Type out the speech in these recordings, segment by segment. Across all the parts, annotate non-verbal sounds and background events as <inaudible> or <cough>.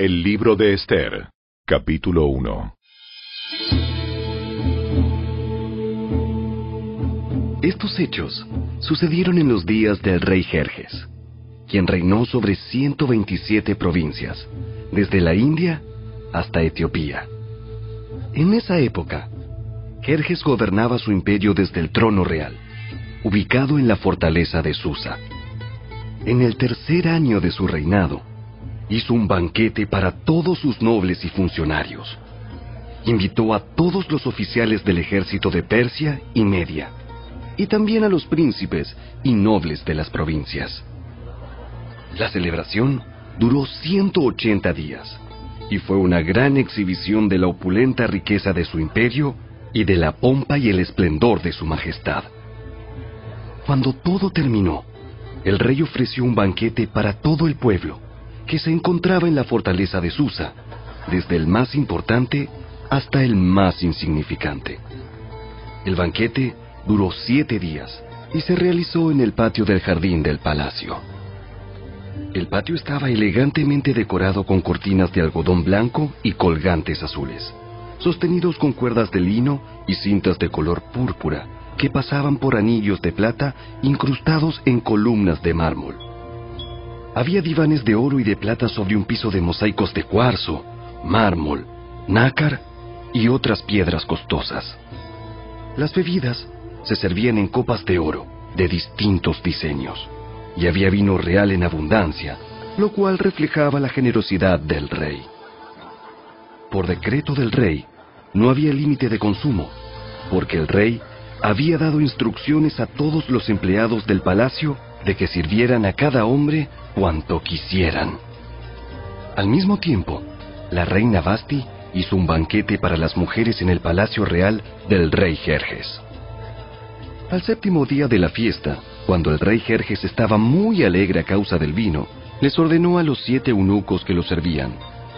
El libro de Esther, capítulo 1. Estos hechos sucedieron en los días del rey Jerjes, quien reinó sobre 127 provincias, desde la India hasta Etiopía. En esa época, Jerjes gobernaba su imperio desde el trono real, ubicado en la fortaleza de Susa. En el tercer año de su reinado, hizo un banquete para todos sus nobles y funcionarios. Invitó a todos los oficiales del ejército de Persia y Media, y también a los príncipes y nobles de las provincias. La celebración duró 180 días y fue una gran exhibición de la opulenta riqueza de su imperio y de la pompa y el esplendor de su majestad. Cuando todo terminó, el rey ofreció un banquete para todo el pueblo, que se encontraba en la fortaleza de Susa, desde el más importante hasta el más insignificante. El banquete duró siete días y se realizó en el patio del jardín del palacio. El patio estaba elegantemente decorado con cortinas de algodón blanco y colgantes azules, sostenidos con cuerdas de lino y cintas de color púrpura que pasaban por anillos de plata incrustados en columnas de mármol. Había divanes de oro y de plata sobre un piso de mosaicos de cuarzo, mármol, nácar y otras piedras costosas. Las bebidas se servían en copas de oro de distintos diseños y había vino real en abundancia, lo cual reflejaba la generosidad del rey. Por decreto del rey, no había límite de consumo, porque el rey había dado instrucciones a todos los empleados del palacio de que sirvieran a cada hombre cuanto quisieran. Al mismo tiempo, la reina Basti hizo un banquete para las mujeres en el palacio real del rey Jerjes. Al séptimo día de la fiesta, cuando el rey Jerjes estaba muy alegre a causa del vino, les ordenó a los siete eunucos que lo servían,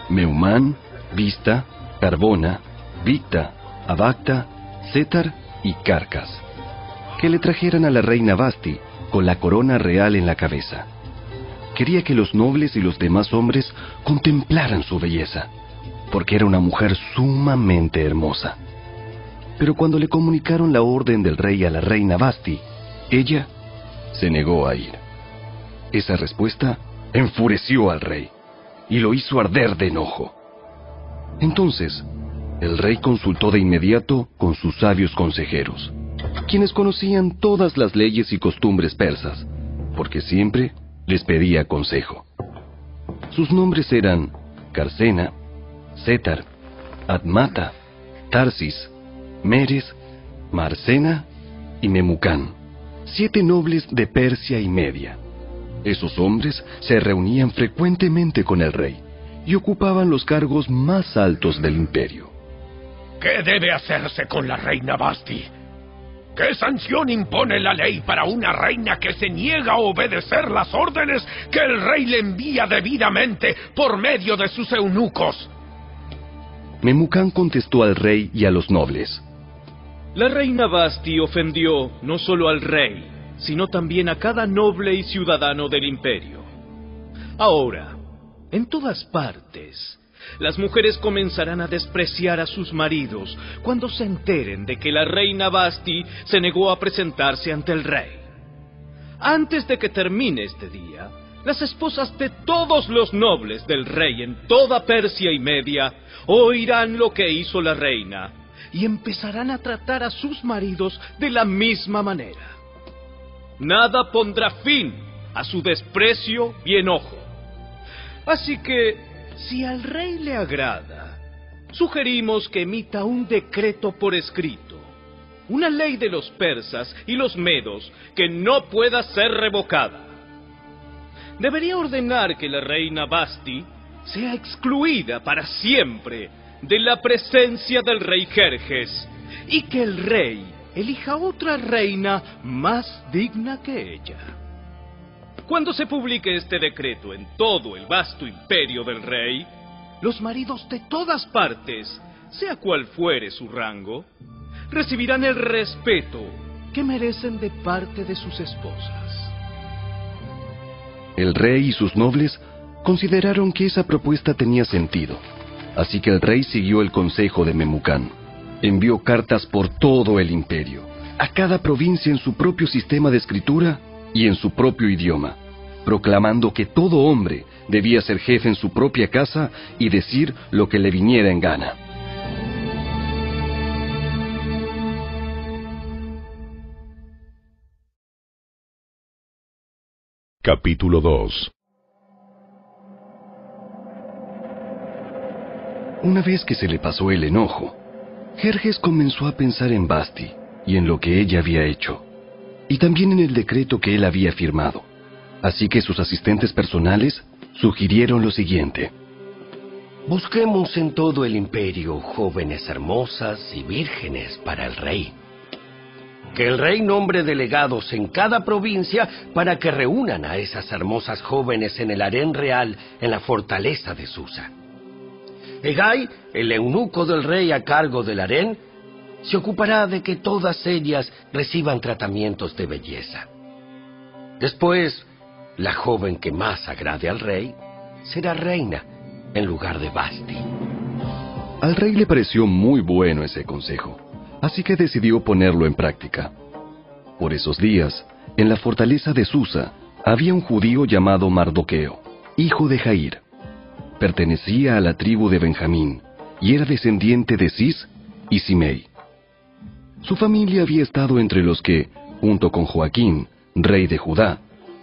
Meumán, Vista, Carbona, Victa, Abacta, Cetar y Carcas, que le trajeran a la reina Basti con la corona real en la cabeza. Quería que los nobles y los demás hombres contemplaran su belleza, porque era una mujer sumamente hermosa. Pero cuando le comunicaron la orden del rey a la reina Basti, ella se negó a ir. Esa respuesta enfureció al rey y lo hizo arder de enojo. Entonces, el rey consultó de inmediato con sus sabios consejeros, quienes conocían todas las leyes y costumbres persas, porque siempre les pedía consejo. Sus nombres eran Carcena, Cetar, Admata, Tarsis, Meres, Marcena y Memucán, siete nobles de Persia y Media. Esos hombres se reunían frecuentemente con el rey y ocupaban los cargos más altos del imperio. ¿Qué debe hacerse con la reina Basti? ¿Qué sanción impone la ley para una reina que se niega a obedecer las órdenes que el rey le envía debidamente por medio de sus eunucos? Memucán contestó al rey y a los nobles. La reina Basti ofendió no solo al rey, sino también a cada noble y ciudadano del imperio. Ahora, en todas partes, las mujeres comenzarán a despreciar a sus maridos cuando se enteren de que la reina Basti se negó a presentarse ante el rey. Antes de que termine este día, las esposas de todos los nobles del rey en toda Persia y Media oirán lo que hizo la reina y empezarán a tratar a sus maridos de la misma manera. Nada pondrá fin a su desprecio y enojo. Así que, si al rey le agrada, sugerimos que emita un decreto por escrito, una ley de los persas y los medos que no pueda ser revocada. Debería ordenar que la reina Basti sea excluida para siempre de la presencia del rey Jerjes y que el rey elija otra reina más digna que ella. Cuando se publique este decreto en todo el vasto imperio del rey, los maridos de todas partes, sea cual fuere su rango, recibirán el respeto que merecen de parte de sus esposas. El rey y sus nobles Consideraron que esa propuesta tenía sentido, así que el rey siguió el consejo de Memucán. Envió cartas por todo el imperio, a cada provincia en su propio sistema de escritura y en su propio idioma, proclamando que todo hombre debía ser jefe en su propia casa y decir lo que le viniera en gana. Capítulo 2 Una vez que se le pasó el enojo, Jerjes comenzó a pensar en Basti y en lo que ella había hecho, y también en el decreto que él había firmado. Así que sus asistentes personales sugirieron lo siguiente. Busquemos en todo el imperio jóvenes hermosas y vírgenes para el rey. Que el rey nombre delegados en cada provincia para que reúnan a esas hermosas jóvenes en el harén real en la fortaleza de Susa. Egay, el eunuco del rey a cargo del harén, se ocupará de que todas ellas reciban tratamientos de belleza. Después, la joven que más agrade al rey será reina en lugar de Basti. Al rey le pareció muy bueno ese consejo, así que decidió ponerlo en práctica. Por esos días, en la fortaleza de Susa, había un judío llamado Mardoqueo, hijo de Jair. Pertenecía a la tribu de Benjamín y era descendiente de Cis y Simei. Su familia había estado entre los que, junto con Joaquín, rey de Judá,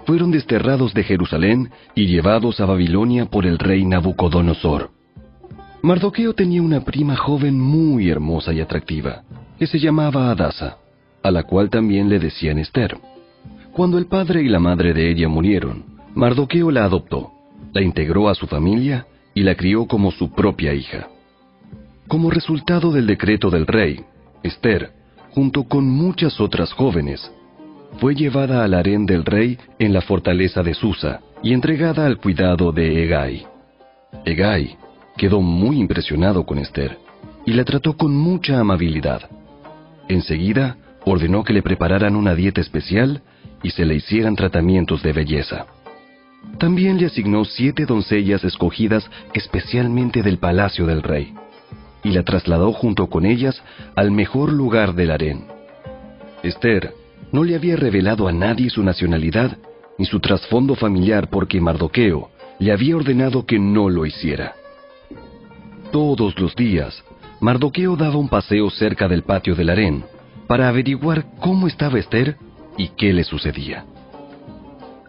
fueron desterrados de Jerusalén y llevados a Babilonia por el rey Nabucodonosor. Mardoqueo tenía una prima joven muy hermosa y atractiva, que se llamaba Adasa, a la cual también le decían Esther. Cuando el padre y la madre de ella murieron, Mardoqueo la adoptó, la integró a su familia y la crió como su propia hija. Como resultado del decreto del rey, Esther, junto con muchas otras jóvenes, fue llevada al harén del rey en la fortaleza de Susa y entregada al cuidado de Egay. Egay quedó muy impresionado con Esther y la trató con mucha amabilidad. Enseguida ordenó que le prepararan una dieta especial y se le hicieran tratamientos de belleza. También le asignó siete doncellas escogidas especialmente del palacio del rey, y la trasladó junto con ellas al mejor lugar del harén. Esther no le había revelado a nadie su nacionalidad ni su trasfondo familiar porque Mardoqueo le había ordenado que no lo hiciera. Todos los días, Mardoqueo daba un paseo cerca del patio del harén para averiguar cómo estaba Esther y qué le sucedía.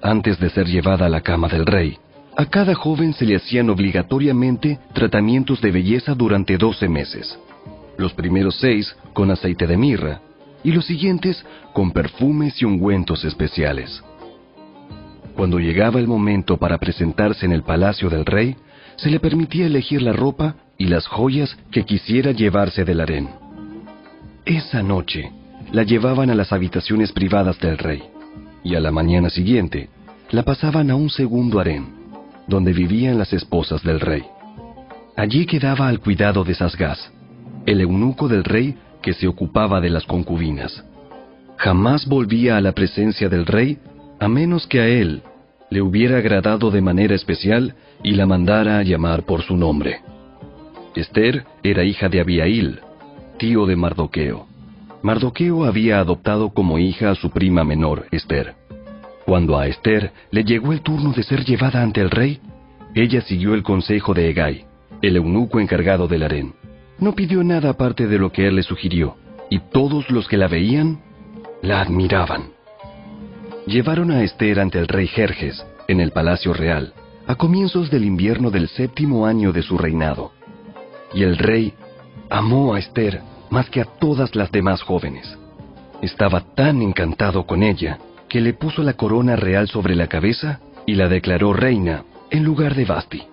Antes de ser llevada a la cama del rey, a cada joven se le hacían obligatoriamente tratamientos de belleza durante 12 meses. Los primeros seis con aceite de mirra y los siguientes con perfumes y ungüentos especiales. Cuando llegaba el momento para presentarse en el palacio del rey, se le permitía elegir la ropa y las joyas que quisiera llevarse del harén. Esa noche la llevaban a las habitaciones privadas del rey y a la mañana siguiente la pasaban a un segundo harén, donde vivían las esposas del rey. Allí quedaba al cuidado de Sasgás, el eunuco del rey que se ocupaba de las concubinas. Jamás volvía a la presencia del rey a menos que a él le hubiera agradado de manera especial y la mandara a llamar por su nombre. Esther era hija de Abiail, tío de Mardoqueo. Mardoqueo había adoptado como hija a su prima menor, Esther. Cuando a Esther le llegó el turno de ser llevada ante el rey, ella siguió el consejo de Egay, el eunuco encargado del harén. No pidió nada aparte de lo que él le sugirió, y todos los que la veían la admiraban. Llevaron a Esther ante el rey Jerjes, en el palacio real, a comienzos del invierno del séptimo año de su reinado. Y el rey amó a Esther más que a todas las demás jóvenes. Estaba tan encantado con ella que le puso la corona real sobre la cabeza y la declaró reina en lugar de Basti.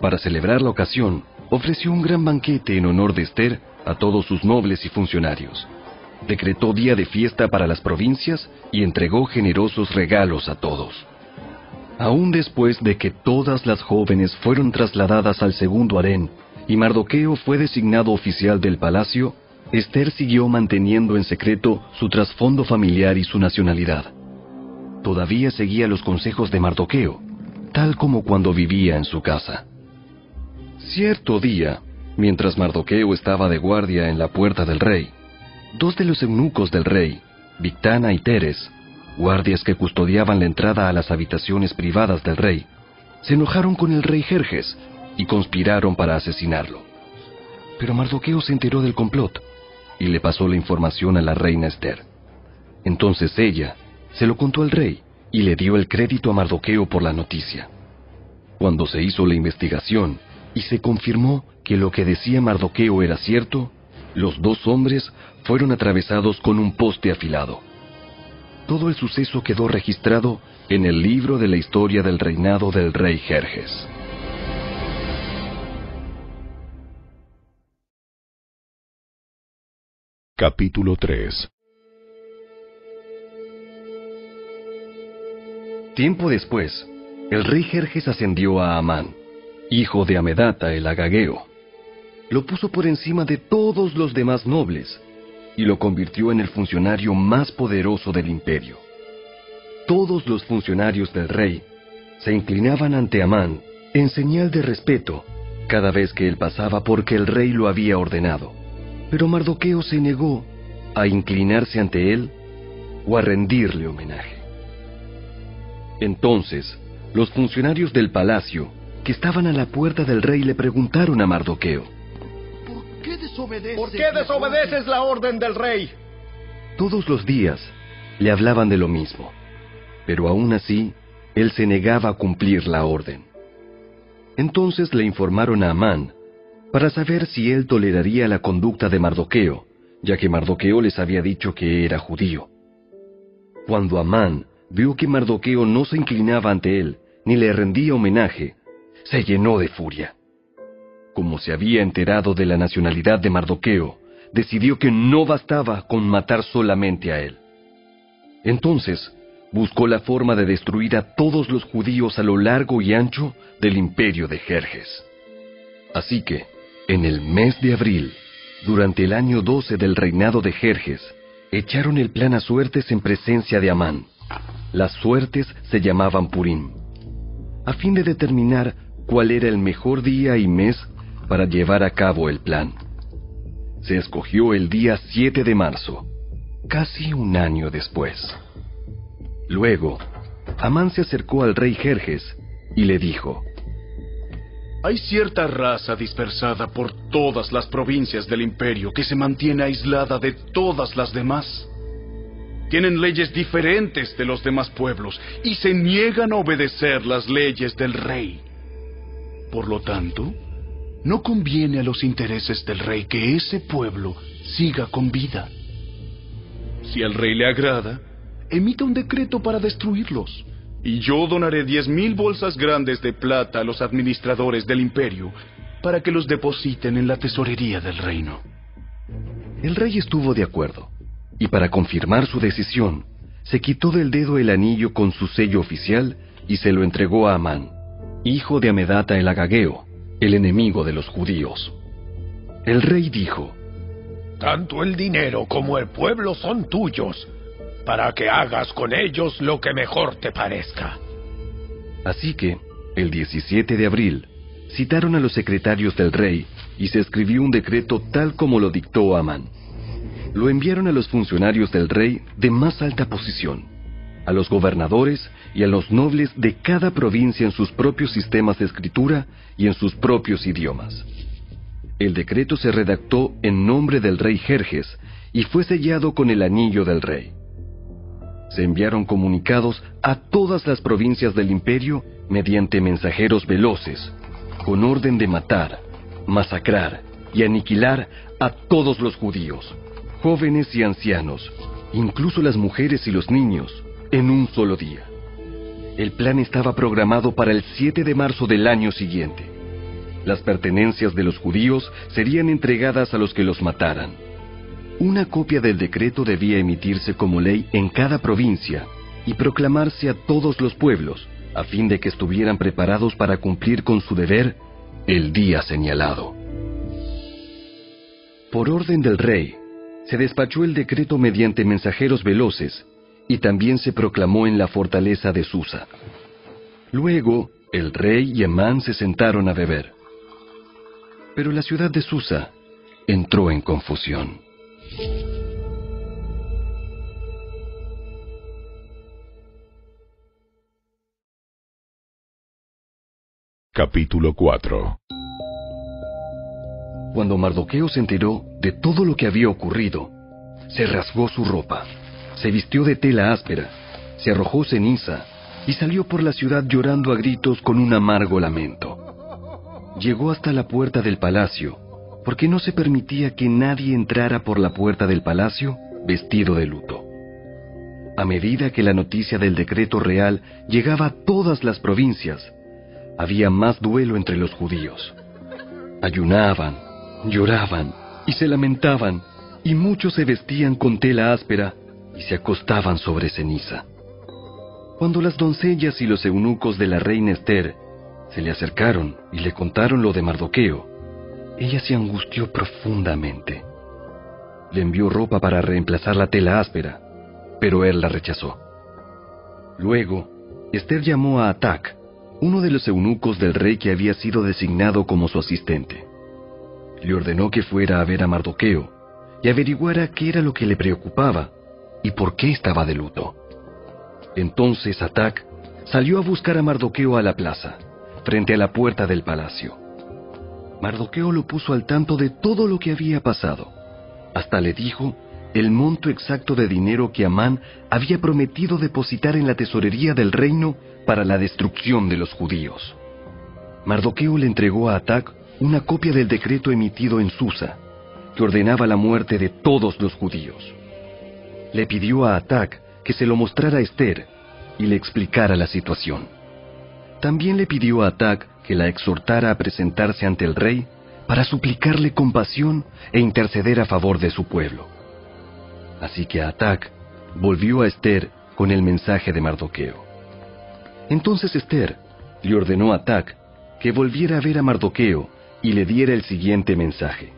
Para celebrar la ocasión, ofreció un gran banquete en honor de Esther a todos sus nobles y funcionarios. Decretó día de fiesta para las provincias y entregó generosos regalos a todos. Aún después de que todas las jóvenes fueron trasladadas al segundo harén y Mardoqueo fue designado oficial del palacio, Esther siguió manteniendo en secreto su trasfondo familiar y su nacionalidad. Todavía seguía los consejos de Mardoqueo, tal como cuando vivía en su casa. Cierto día, mientras Mardoqueo estaba de guardia en la puerta del rey, dos de los eunucos del rey, Victana y Teres, guardias que custodiaban la entrada a las habitaciones privadas del rey, se enojaron con el rey Jerjes y conspiraron para asesinarlo. Pero Mardoqueo se enteró del complot y le pasó la información a la reina Esther. Entonces ella se lo contó al rey y le dio el crédito a Mardoqueo por la noticia. Cuando se hizo la investigación y se confirmó que lo que decía Mardoqueo era cierto, los dos hombres fueron atravesados con un poste afilado. Todo el suceso quedó registrado en el libro de la historia del reinado del rey Jerjes. Capítulo 3 Tiempo después, el rey Jerjes ascendió a Amán, hijo de Amedata el Agageo. Lo puso por encima de todos los demás nobles y lo convirtió en el funcionario más poderoso del imperio. Todos los funcionarios del rey se inclinaban ante Amán en señal de respeto cada vez que él pasaba porque el rey lo había ordenado. Pero Mardoqueo se negó a inclinarse ante él o a rendirle homenaje. Entonces, los funcionarios del palacio, que estaban a la puerta del rey, le preguntaron a Mardoqueo, ¿Por qué desobedeces, la orden del rey? Todos los días le hablaban de lo mismo, pero aún así, él se negaba a cumplir la orden. Entonces le informaron a Amán para saber si él toleraría la conducta de Mardoqueo, ya que Mardoqueo les había dicho que era judío. Cuando Amán vio que Mardoqueo no se inclinaba ante él, ni le rendía homenaje, se llenó de furia. Como se había enterado de la nacionalidad de Mardoqueo, decidió que no bastaba con matar solamente a él. Entonces, buscó la forma de destruir a todos los judíos a lo largo y ancho del imperio de Jerjes. Así que, en el mes de abril, durante el año 12 del reinado de Jerjes, echaron el plan a suertes en presencia de Amán. Las suertes se llamaban Purim, a fin de determinar cuál era el mejor día y mes para llevar a cabo el plan. Se escogió el día 7 de marzo, casi un año después. Luego, Amán se acercó al rey Jerjes y le dijo, hay cierta raza dispersada por todas las provincias del imperio que se mantiene aislada de todas las demás. Tienen leyes diferentes de los demás pueblos y se niegan a obedecer las leyes del rey. Por lo tanto, no conviene a los intereses del rey que ese pueblo siga con vida. Si al rey le agrada, emita un decreto para destruirlos y yo donaré diez mil bolsas grandes de plata a los administradores del imperio para que los depositen en la tesorería del reino. El rey estuvo de acuerdo, y para confirmar su decisión, se quitó del dedo el anillo con su sello oficial y se lo entregó a Amán, hijo de Amedata el Agageo, el enemigo de los judíos. El rey dijo, Tanto el dinero como el pueblo son tuyos, para que hagas con ellos lo que mejor te parezca. Así que, el 17 de abril, citaron a los secretarios del rey y se escribió un decreto tal como lo dictó Amán. Lo enviaron a los funcionarios del rey de más alta posición, a los gobernadores y a los nobles de cada provincia en sus propios sistemas de escritura y en sus propios idiomas. El decreto se redactó en nombre del rey Jerjes y fue sellado con el anillo del rey se enviaron comunicados a todas las provincias del imperio mediante mensajeros veloces, con orden de matar, masacrar y aniquilar a todos los judíos, jóvenes y ancianos, incluso las mujeres y los niños, en un solo día. El plan estaba programado para el 7 de marzo del año siguiente. Las pertenencias de los judíos serían entregadas a los que los mataran una copia del decreto debía emitirse como ley en cada provincia y proclamarse a todos los pueblos, a fin de que estuvieran preparados para cumplir con su deber el día señalado. Por orden del rey, se despachó el decreto mediante mensajeros veloces y también se proclamó en la fortaleza de Susa. Luego, El rey y Emán se sentaron a beber. Pero la ciudad de Susa entró en confusión. Capítulo 4 Cuando Mardoqueo se enteró de todo lo que había ocurrido, se rasgó su ropa, se vistió de tela áspera, se arrojó ceniza y salió por la ciudad llorando a gritos con un amargo lamento. Llegó hasta la puerta del palacio, porque no se permitía que nadie entrara por la puerta del palacio vestido de luto. A medida que la noticia del decreto real llegaba a todas las provincias, había más duelo entre los judíos. Ayunaban, lloraban y se lamentaban, y muchos se vestían con tela áspera y se acostaban sobre ceniza. Cuando las doncellas y los eunucos de la reina Esther se le acercaron y le contaron lo de Mardoqueo, ella se angustió profundamente. Le envió ropa para reemplazar la tela áspera, pero él la rechazó. Luego, Esther llamó a Atac, uno de los eunucos del rey que había sido designado como su asistente. Le ordenó que fuera a ver a Mardoqueo y averiguara qué era lo que le preocupaba y por qué estaba de luto. Entonces Atac salió a buscar a Mardoqueo a la plaza, frente a la puerta del palacio. Mardoqueo lo puso al tanto de todo lo que había pasado. Hasta le dijo el monto exacto de dinero que Amán había prometido depositar en la tesorería del reino para la destrucción de los judíos. Mardoqueo le entregó a Atac una copia del decreto emitido en Susa, que ordenaba la muerte de todos los judíos. Le pidió a Atac que se lo mostrara a Esther y le explicara la situación. También le pidió a Atac que la exhortara a presentarse ante el rey para suplicarle compasión e interceder a favor de su pueblo. Así que Atac volvió a Esther con el mensaje de Mardoqueo. Entonces Esther le ordenó a Atac que volviera a ver a Mardoqueo y le diera el siguiente mensaje.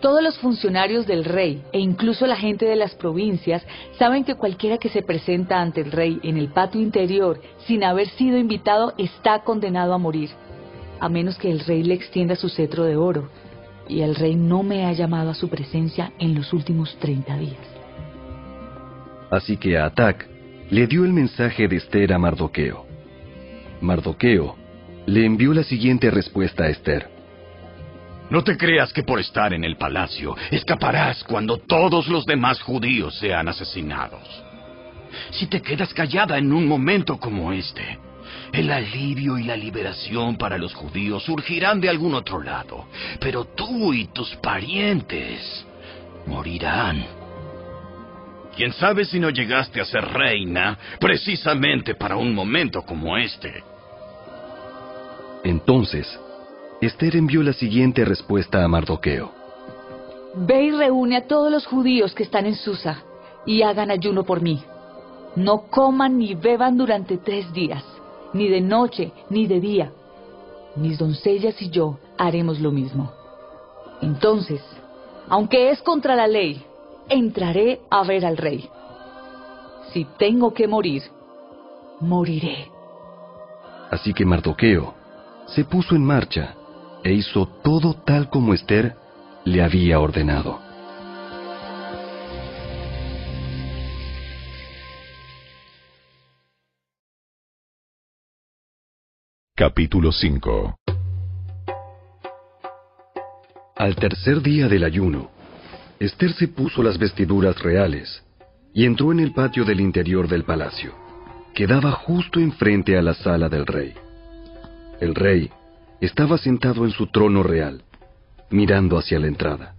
Todos los funcionarios del rey e incluso la gente de las provincias saben que cualquiera que se presenta ante el rey en el patio interior sin haber sido invitado está condenado a morir, a menos que el rey le extienda su cetro de oro, y el rey no me ha llamado a su presencia en los últimos 30 días. Así que a Atac le dio el mensaje de Esther a Mardoqueo. Mardoqueo le envió la siguiente respuesta a Esther. No te creas que por estar en el palacio escaparás cuando todos los demás judíos sean asesinados. Si te quedas callada en un momento como este, el alivio y la liberación para los judíos surgirán de algún otro lado, pero tú y tus parientes morirán. ¿Quién sabe si no llegaste a ser reina precisamente para un momento como este? Entonces, Esther envió la siguiente respuesta a Mardoqueo. Ve y reúne a todos los judíos que están en Susa y hagan ayuno por mí. No coman ni beban durante tres días, ni de noche ni de día. Mis doncellas y yo haremos lo mismo. Entonces, aunque es contra la ley, entraré a ver al rey. Si tengo que morir, moriré. Así que Mardoqueo se puso en marcha e hizo todo tal como Esther le había ordenado. Capítulo 5 Al tercer día del ayuno, Esther se puso las vestiduras reales y entró en el patio del interior del palacio, que daba justo enfrente a la sala del rey. El rey estaba sentado en su trono real, mirando hacia la entrada.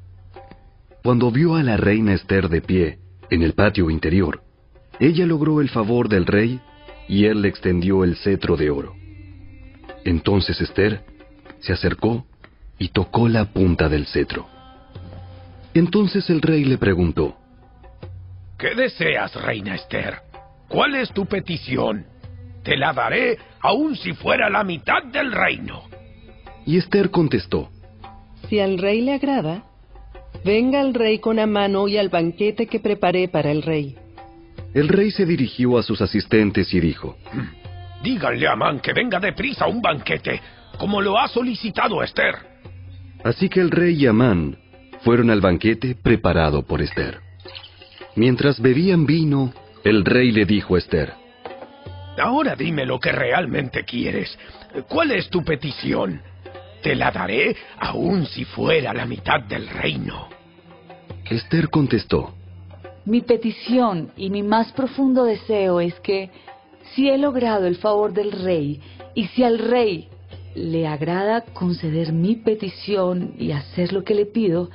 Cuando vio a la reina Esther de pie en el patio interior, ella logró el favor del rey y él le extendió el cetro de oro. Entonces Esther se acercó y tocó la punta del cetro. Entonces el rey le preguntó, ¿Qué deseas, reina Esther? ¿Cuál es tu petición? Te la daré aun si fuera la mitad del reino. Y Esther contestó, Si al rey le agrada, venga el rey con Amán hoy al banquete que preparé para el rey. El rey se dirigió a sus asistentes y dijo, Díganle a Amán que venga deprisa a un banquete, como lo ha solicitado Esther. Así que el rey y Amán fueron al banquete preparado por Esther. Mientras bebían vino, el rey le dijo a Esther, Ahora dime lo que realmente quieres. ¿Cuál es tu petición? Te la daré aun si fuera la mitad del reino. Esther contestó, Mi petición y mi más profundo deseo es que, si he logrado el favor del rey, y si al rey le agrada conceder mi petición y hacer lo que le pido,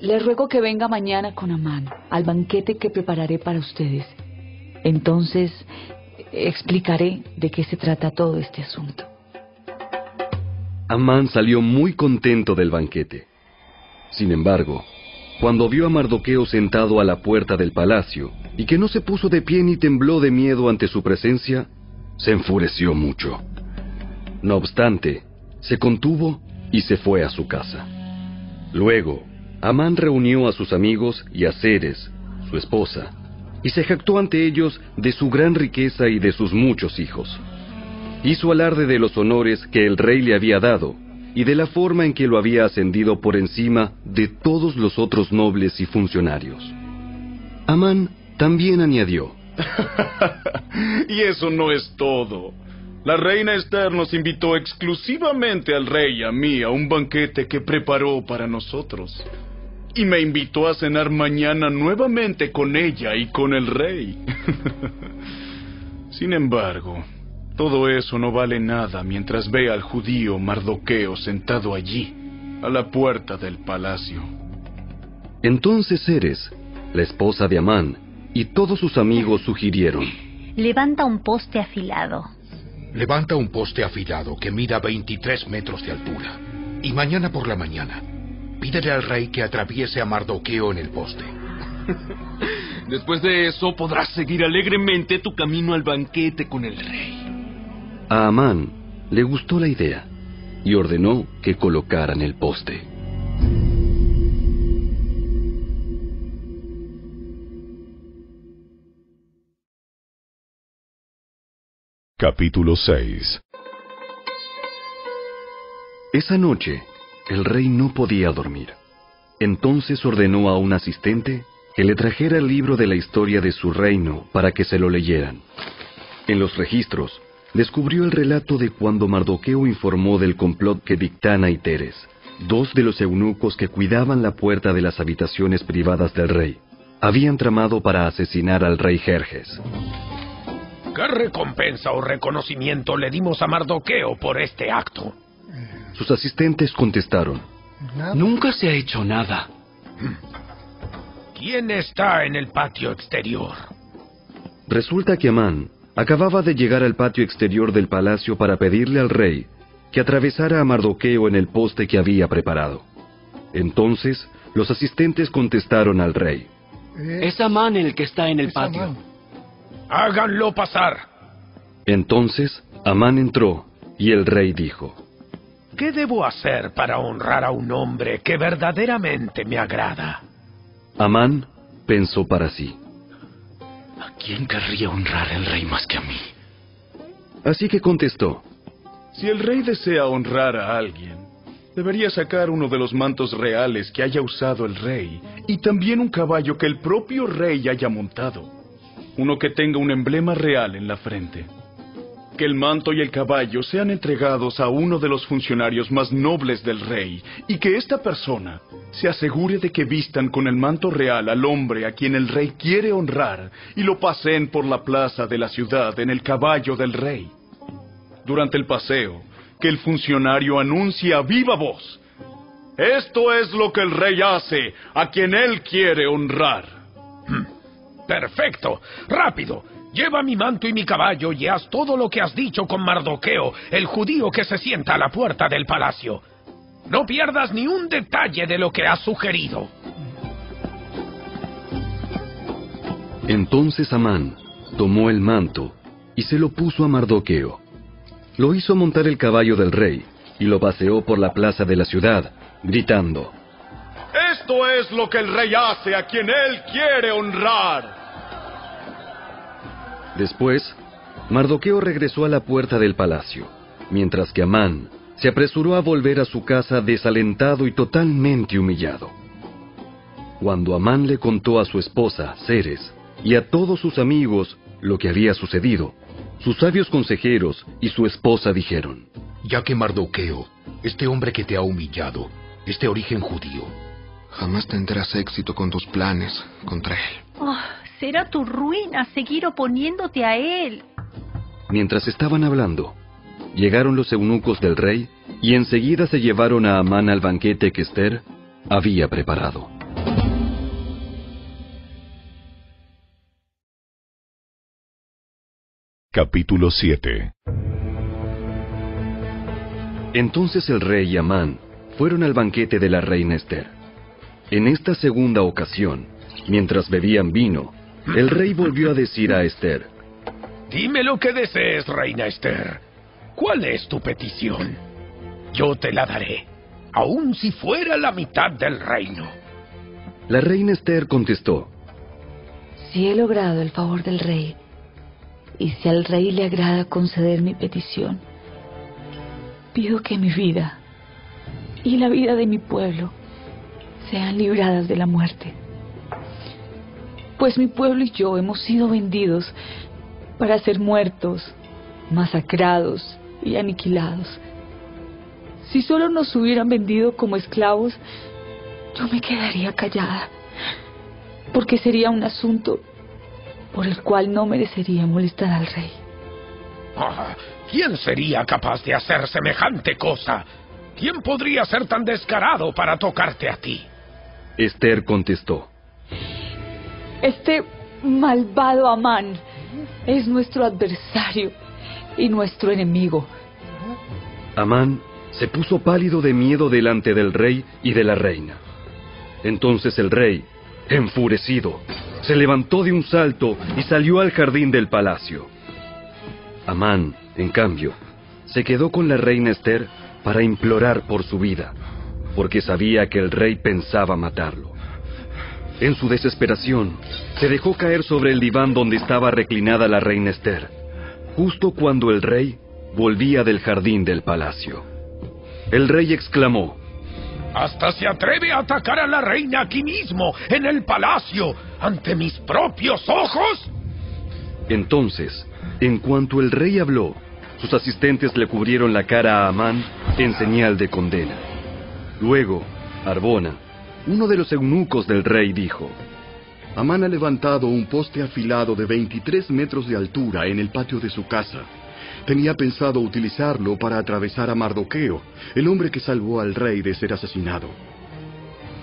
le ruego que venga mañana con Amán al banquete que prepararé para ustedes. Entonces explicaré de qué se trata todo este asunto. Amán salió muy contento del banquete. Sin embargo, cuando vio a Mardoqueo sentado a la puerta del palacio y que no se puso de pie ni tembló de miedo ante su presencia, se enfureció mucho. No obstante, se contuvo y se fue a su casa. Luego, Amán reunió a sus amigos y a Ceres, su esposa, y se jactó ante ellos de su gran riqueza y de sus muchos hijos. Hizo alarde de los honores que el rey le había dado y de la forma en que lo había ascendido por encima de todos los otros nobles y funcionarios. Amán también añadió, <laughs> y eso no es todo. La reina Esther nos invitó exclusivamente al rey y a mí a un banquete que preparó para nosotros. Y me invitó a cenar mañana nuevamente con ella y con el rey. <laughs> Sin embargo, todo eso no vale nada mientras ve al judío Mardoqueo sentado allí, a la puerta del palacio. Entonces Ceres, la esposa de Amán, y todos sus amigos sugirieron, Levanta un poste afilado. Levanta un poste afilado que mida 23 metros de altura. Y mañana por la mañana, pídele al rey que atraviese a Mardoqueo en el poste. <laughs> Después de eso podrás seguir alegremente tu camino al banquete con el rey. A Amán le gustó la idea y ordenó que colocaran el poste. Capítulo 6 Esa noche, el rey no podía dormir. Entonces ordenó a un asistente que le trajera el libro de la historia de su reino para que se lo leyeran. En los registros, descubrió el relato de cuando Mardoqueo informó del complot que Victana y Teres, dos de los eunucos que cuidaban la puerta de las habitaciones privadas del rey, habían tramado para asesinar al rey Jerjes. ¿Qué recompensa o reconocimiento le dimos a Mardoqueo por este acto? Sus asistentes contestaron, Nunca se ha hecho nada. ¿Quién está en el patio exterior? Resulta que Amán acababa de llegar al patio exterior del palacio para pedirle al rey que atravesara a Mardoqueo en el poste que había preparado. Entonces, los asistentes contestaron al rey. Es Amán el que está en el patio. Háganlo pasar. Entonces, Amán entró y el rey dijo, ¿Qué debo hacer para honrar a un hombre que verdaderamente me agrada? Amán pensó para sí. ¿A quién querría honrar el rey más que a mí? Así que contestó, Si el rey desea honrar a alguien, debería sacar uno de los mantos reales que haya usado el rey y también un caballo que el propio rey haya montado. Uno que tenga un emblema real en la frente. Que el manto y el caballo sean entregados a uno de los funcionarios más nobles del rey y que esta persona se asegure de que vistan con el manto real al hombre a quien el rey quiere honrar y lo paseen por la plaza de la ciudad en el caballo del rey. Durante el paseo, que el funcionario anuncie a viva voz, esto es lo que el rey hace a quien él quiere honrar. Perfecto. Rápido. Lleva mi manto y mi caballo y haz todo lo que has dicho con Mardoqueo, el judío que se sienta a la puerta del palacio. No pierdas ni un detalle de lo que has sugerido. Entonces Amán tomó el manto y se lo puso a Mardoqueo. Lo hizo montar el caballo del rey y lo paseó por la plaza de la ciudad, gritando, Esto es lo que el rey hace a quien él quiere honrar. Después, Mardoqueo regresó a la puerta del palacio, mientras que Amán se apresuró a volver a su casa desalentado y totalmente humillado. Cuando Amán le contó a su esposa, Ceres, y a todos sus amigos lo que había sucedido, sus sabios consejeros y su esposa dijeron, Ya que Mardoqueo, este hombre que te ha humillado, es de origen judío, jamás tendrás éxito con tus planes contra él. Oh, será tu ruina seguir oponiéndote a él. Mientras estaban hablando, llegaron los eunucos del rey y enseguida se llevaron a Amán al banquete que Esther había preparado. Capítulo 7 Entonces el rey y Amán fueron al banquete de la reina Esther. En esta segunda ocasión, mientras bebían vino, el rey volvió a decir a Esther, Dime lo que desees, reina Esther. ¿Cuál es tu petición? Yo te la daré, aun si fuera la mitad del reino. La reina Esther contestó, Si he logrado el favor del rey, y si al rey le agrada conceder mi petición, pido que mi vida y la vida de mi pueblo sean libradas de la muerte. Pues mi pueblo y yo hemos sido vendidos para ser muertos, masacrados y aniquilados. Si solo nos hubieran vendido como esclavos, yo me quedaría callada, porque sería un asunto por el cual no merecería molestar al rey. Ah, ¿Quién sería capaz de hacer semejante cosa? ¿Quién podría ser tan descarado para tocarte a ti? Esther contestó, Este malvado Amán es nuestro adversario y nuestro enemigo. Amán se puso pálido de miedo delante del rey y de la reina. Entonces el rey, enfurecido, se levantó de un salto y salió al jardín del palacio. Amán, en cambio, se quedó con la reina Esther para implorar por su vida, porque sabía que el rey pensaba matarlo. En su desesperación, se dejó caer sobre el diván donde estaba reclinada la reina Esther, justo cuando el rey volvía del jardín del palacio. El rey exclamó, Hasta se atreve a atacar a la reina aquí mismo, en el palacio, ante mis propios ojos. Entonces, en cuanto el rey habló, sus asistentes le cubrieron la cara a Amán en señal de condena. Luego, Arbona, uno de los eunucos del rey, dijo, Amán ha levantado un poste afilado de 23 metros de altura en el patio de su casa. Tenía pensado utilizarlo para atravesar a Mardoqueo, el hombre que salvó al rey de ser asesinado.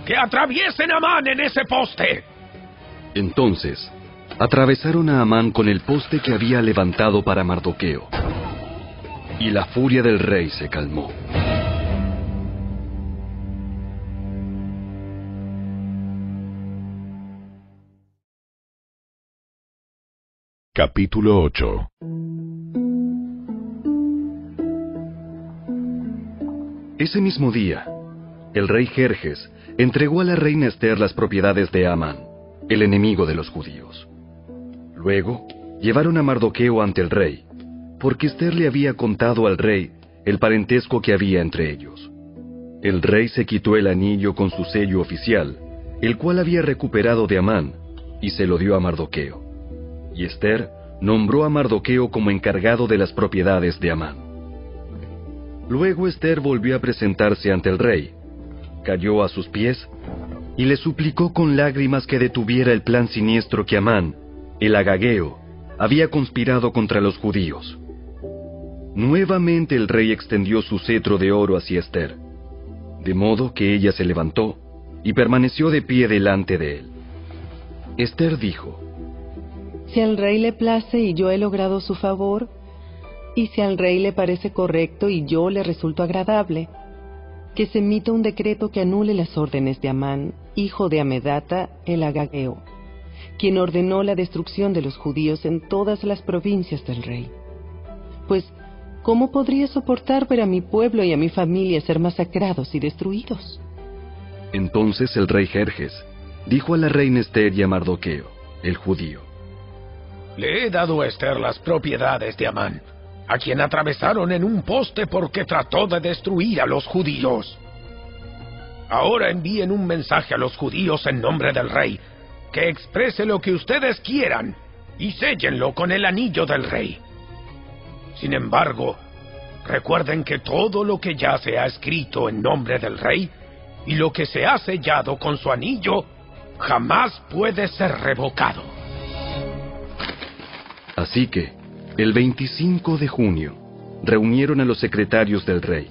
¡Que atraviesen a Amán en ese poste! Entonces, atravesaron a Amán con el poste que había levantado para Mardoqueo. Y la furia del rey se calmó. Capítulo 8 Ese mismo día, el rey Jerjes entregó a la reina Esther las propiedades de Amán, el enemigo de los judíos. Luego, llevaron a Mardoqueo ante el rey, porque Esther le había contado al rey el parentesco que había entre ellos. El rey se quitó el anillo con su sello oficial, el cual había recuperado de Amán, y se lo dio a Mardoqueo. Y Esther nombró a Mardoqueo como encargado de las propiedades de Amán. Luego Esther volvió a presentarse ante el rey, cayó a sus pies y le suplicó con lágrimas que detuviera el plan siniestro que Amán, el agageo, había conspirado contra los judíos. Nuevamente el rey extendió su cetro de oro hacia Esther, de modo que ella se levantó y permaneció de pie delante de él. Esther dijo, Si al rey le place y yo he logrado su favor, y si al rey le parece correcto y yo le resulto agradable, que se emita un decreto que anule las órdenes de Amán, hijo de Amedata, el agageo, quien ordenó la destrucción de los judíos en todas las provincias del rey. Pues, ¿cómo podría soportar ver a mi pueblo y a mi familia ser masacrados y destruidos? Entonces el rey Jerjes dijo a la reina Esther y a Mardoqueo, el judío, Le he dado a Esther las propiedades de Amán, a quien atravesaron en un poste porque trató de destruir a los judíos. Ahora envíen un mensaje a los judíos en nombre del rey, que exprese lo que ustedes quieran, y séllenlo con el anillo del rey. Sin embargo, recuerden que todo lo que ya se ha escrito en nombre del rey y lo que se ha sellado con su anillo jamás puede ser revocado. Así que, el 25 de junio, reunieron a los secretarios del rey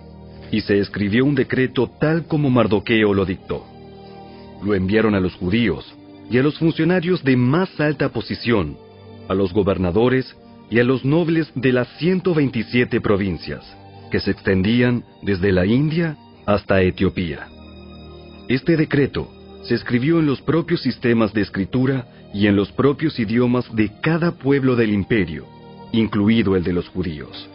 y se escribió un decreto tal como Mardoqueo lo dictó. Lo enviaron a los judíos y a los funcionarios de más alta posición, a los gobernadores y a los nobles de las 127 provincias, que se extendían desde la India hasta Etiopía. Este decreto se escribió en los propios sistemas de escritura y en los propios idiomas de cada pueblo del imperio, incluido el de los judíos.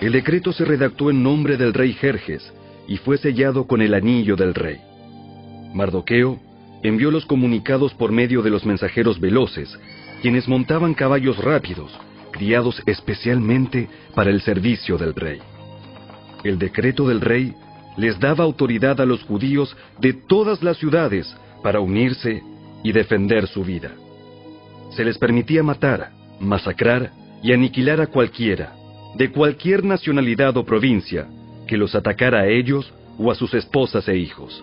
El decreto se redactó en nombre del rey Jerjes y fue sellado con el anillo del rey. Mardoqueo envió los comunicados por medio de los mensajeros veloces, quienes montaban caballos rápidos, criados especialmente para el servicio del rey. El decreto del rey les daba autoridad a los judíos de todas las ciudades para unirse y defender su vida. Se les permitía matar, masacrar y aniquilar a cualquiera, de cualquier nacionalidad o provincia, que los atacara a ellos o a sus esposas e hijos.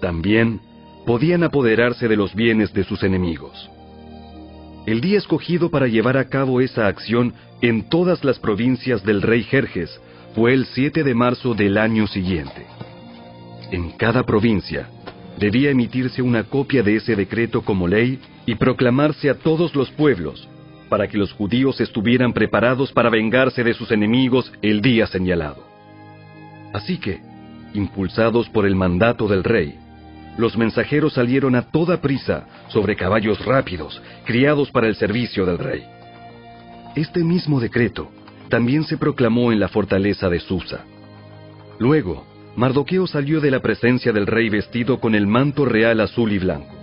También podían apoderarse de los bienes de sus enemigos. El día escogido para llevar a cabo esa acción en todas las provincias del rey Jerjes fue el 7 de marzo del año siguiente. En cada provincia debía emitirse una copia de ese decreto como ley y proclamarse a todos los pueblos, para que los judíos estuvieran preparados para vengarse de sus enemigos el día señalado. Así que, impulsados por el mandato del rey, los mensajeros salieron a toda prisa sobre caballos rápidos, criados para el servicio del rey. Este mismo decreto también se proclamó en la fortaleza de Susa. Luego, Mardoqueo salió de la presencia del rey vestido con el manto real azul y blanco,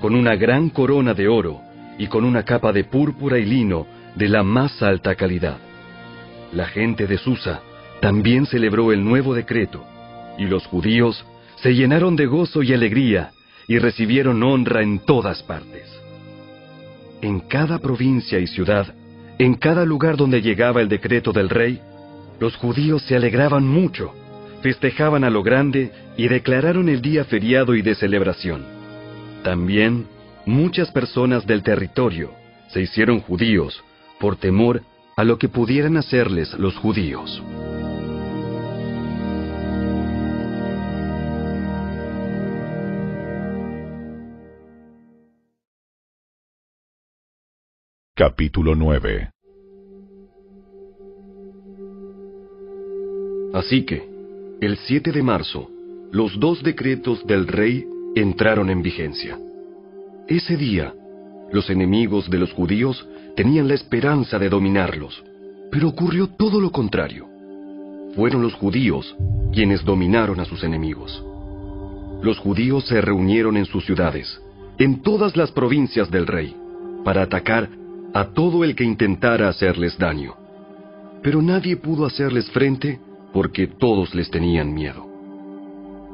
con una gran corona de oro y con una capa de púrpura y lino de la más alta calidad. La gente de Susa también celebró el nuevo decreto, y los judíos se llenaron de gozo y alegría y recibieron honra en todas partes. En cada provincia y ciudad en cada lugar donde llegaba el decreto del rey, los judíos se alegraban mucho, festejaban a lo grande y declararon el día feriado y de celebración. También muchas personas del territorio se hicieron judíos por temor a lo que pudieran hacerles los judíos. Capítulo 9 Así que, el 7 de marzo, los dos decretos del rey entraron en vigencia. Ese día, los enemigos de los judíos tenían la esperanza de dominarlos, pero ocurrió todo lo contrario. Fueron los judíos quienes dominaron a sus enemigos. Los judíos se reunieron en sus ciudades, en todas las provincias del rey, para atacar a todo el que intentara hacerles daño. Pero nadie pudo hacerles frente porque todos les tenían miedo.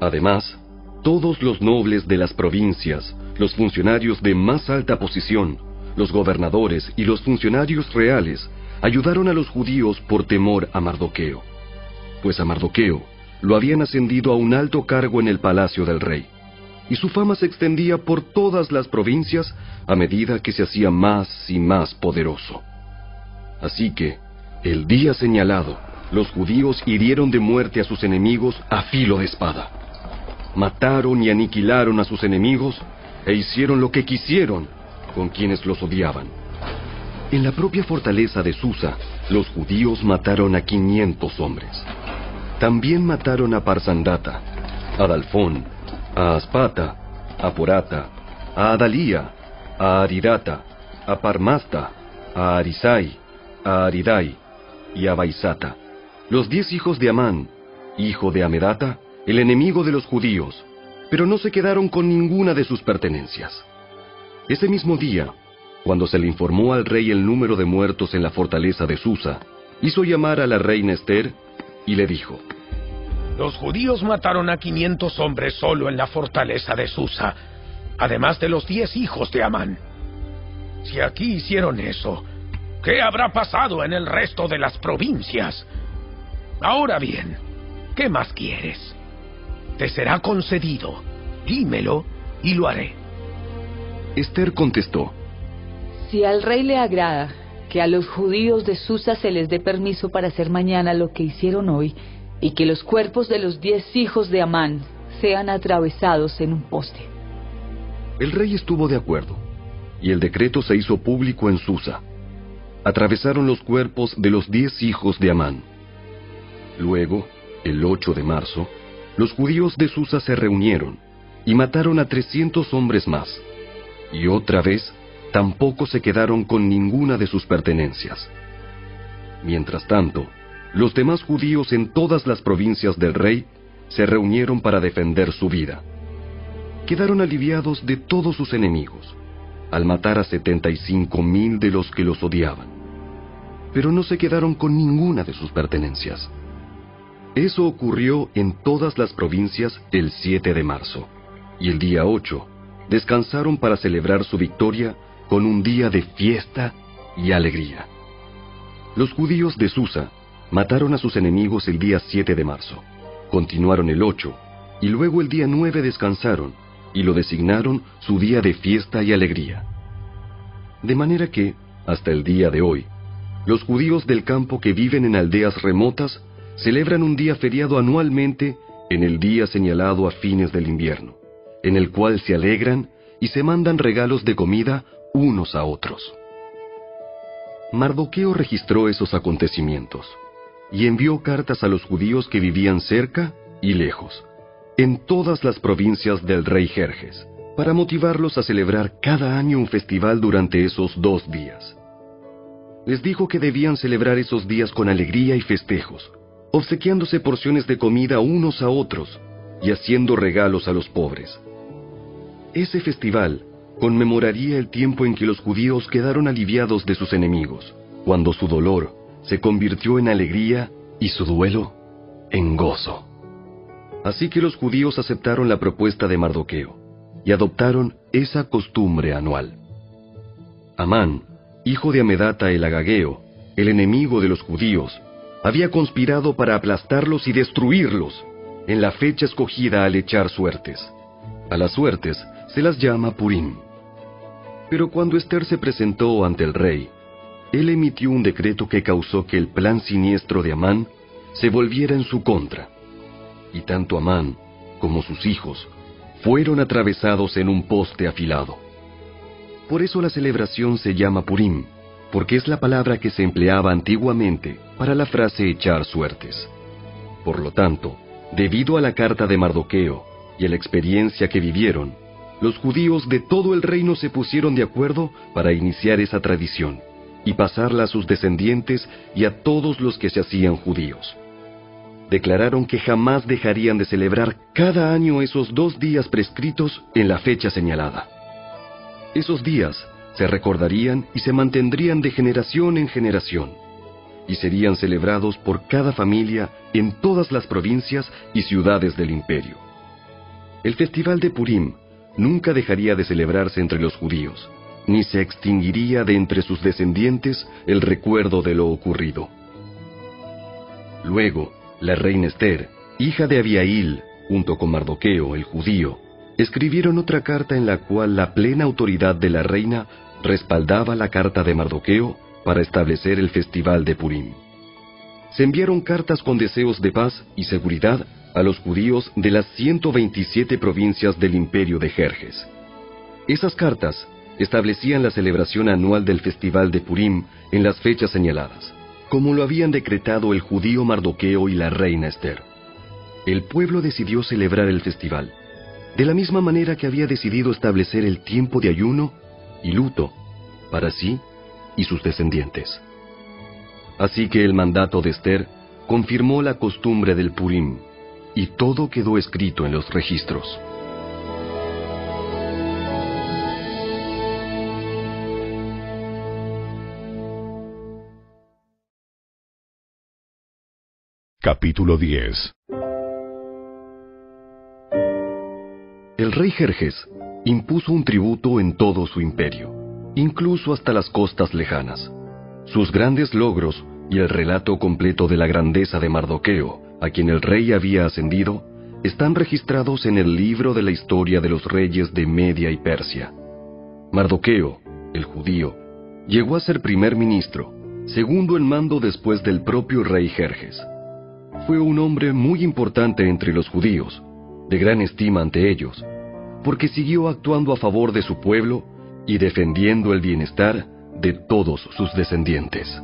Además, todos los nobles de las provincias, los funcionarios de más alta posición, los gobernadores y los funcionarios reales ayudaron a los judíos por temor a Mardoqueo, pues a Mardoqueo lo habían ascendido a un alto cargo en el palacio del rey y su fama se extendía por todas las provincias a medida que se hacía más y más poderoso. Así que, el día señalado, los judíos hirieron de muerte a sus enemigos a filo de espada. Mataron y aniquilaron a sus enemigos e hicieron lo que quisieron con quienes los odiaban. En la propia fortaleza de Susa, los judíos mataron a 500 hombres. También mataron a Parsandata, a Dalfón, a Aspata, a Porata, a Adalía, a Aridata, a Parmasta, a Arisai, a Aridai y a Baisata, los diez hijos de Amán, hijo de Amedata, el enemigo de los judíos, pero no se quedaron con ninguna de sus pertenencias. Ese mismo día, cuando se le informó al rey el número de muertos en la fortaleza de Susa, hizo llamar a la reina Esther y le dijo, Los judíos mataron a 500 hombres solo en la fortaleza de Susa, además de los diez hijos de Amán. Si aquí hicieron eso, ¿qué habrá pasado en el resto de las provincias? Ahora bien, ¿qué más quieres? Te será concedido. Dímelo y lo haré. Esther contestó, Si al rey le agrada que a los judíos de Susa se les dé permiso para hacer mañana lo que hicieron hoy, y que los cuerpos de los diez hijos de Amán sean atravesados en un poste. El rey estuvo de acuerdo, y el decreto se hizo público en Susa. Atravesaron los cuerpos de los diez hijos de Amán. Luego, el 8 de marzo, los judíos de Susa se reunieron y mataron a 300 hombres más. Y otra vez, tampoco se quedaron con ninguna de sus pertenencias. Mientras tanto, los demás judíos en todas las provincias del rey se reunieron para defender su vida. Quedaron aliviados de todos sus enemigos, al matar a 75 mil de los que los odiaban. Pero no se quedaron con ninguna de sus pertenencias. Eso ocurrió en todas las provincias el 7 de marzo, y el día 8 descansaron para celebrar su victoria con un día de fiesta y alegría. Los judíos de Susa mataron a sus enemigos el día 7 de marzo, continuaron el 8, y luego el día 9 descansaron, y lo designaron su día de fiesta y alegría. De manera que, hasta el día de hoy, los judíos del campo que viven en aldeas remotas celebran un día feriado anualmente en el día señalado a fines del invierno, en el cual se alegran y se mandan regalos de comida unos a otros. Mardoqueo registró esos acontecimientos y envió cartas a los judíos que vivían cerca y lejos, en todas las provincias del rey Jerjes, para motivarlos a celebrar cada año un festival durante esos dos días. Les dijo que debían celebrar esos días con alegría y festejos, obsequiándose porciones de comida unos a otros y haciendo regalos a los pobres. Ese festival conmemoraría el tiempo en que los judíos quedaron aliviados de sus enemigos, cuando su dolor se convirtió en alegría y su duelo en gozo. Así que los judíos aceptaron la propuesta de Mardoqueo y adoptaron esa costumbre anual. Amán, hijo de Amedata el Agageo, el enemigo de los judíos, había conspirado para aplastarlos y destruirlos en la fecha escogida al echar suertes. A las suertes se las llama Purim. Pero cuando Esther se presentó ante el rey, él emitió un decreto que causó que el plan siniestro de Amán se volviera en su contra. Y tanto Amán como sus hijos fueron atravesados en un poste afilado. Por eso la celebración se llama Purim, porque es la palabra que se empleaba antiguamente para la frase echar suertes. Por lo tanto, debido a la carta de Mardoqueo y a la experiencia que vivieron, los judíos de todo el reino se pusieron de acuerdo para iniciar esa tradición y pasarla a sus descendientes y a todos los que se hacían judíos. Declararon que jamás dejarían de celebrar cada año esos dos días prescritos en la fecha señalada. Esos días se recordarían y se mantendrían de generación en generación, y serían celebrados por cada familia en todas las provincias y ciudades del imperio. El festival de Purim nunca dejaría de celebrarse entre los judíos, ni se extinguiría de entre sus descendientes el recuerdo de lo ocurrido. Luego, la reina Esther, hija de Abiail, junto con Mardoqueo, el judío, escribieron otra carta en la cual la plena autoridad de la reina respaldaba la carta de Mardoqueo para establecer el festival de Purim. Se enviaron cartas con deseos de paz y seguridad a los judíos de las 127 provincias del imperio de Jerjes. Esas cartas establecían la celebración anual del festival de Purim en las fechas señaladas, como lo habían decretado el judío Mardoqueo y la reina Esther. El pueblo decidió celebrar el festival, de la misma manera que había decidido establecer el tiempo de ayuno y luto para sí y sus descendientes. Así que el mandato de Esther confirmó la costumbre del Purim, y todo quedó escrito en los registros. Capítulo 10 El rey Jerjes impuso un tributo en todo su imperio incluso hasta las costas lejanas. Sus grandes logros y el relato completo de la grandeza de Mardoqueo, a quien el rey había ascendido, están registrados en el libro de la historia de los reyes de Media y Persia. Mardoqueo, el judío, llegó a ser primer ministro, segundo en mando después del propio rey Jerjes. Fue un hombre muy importante entre los judíos, de gran estima ante ellos, porque siguió actuando a favor de su pueblo y defendiendo el bienestar de todos sus descendientes.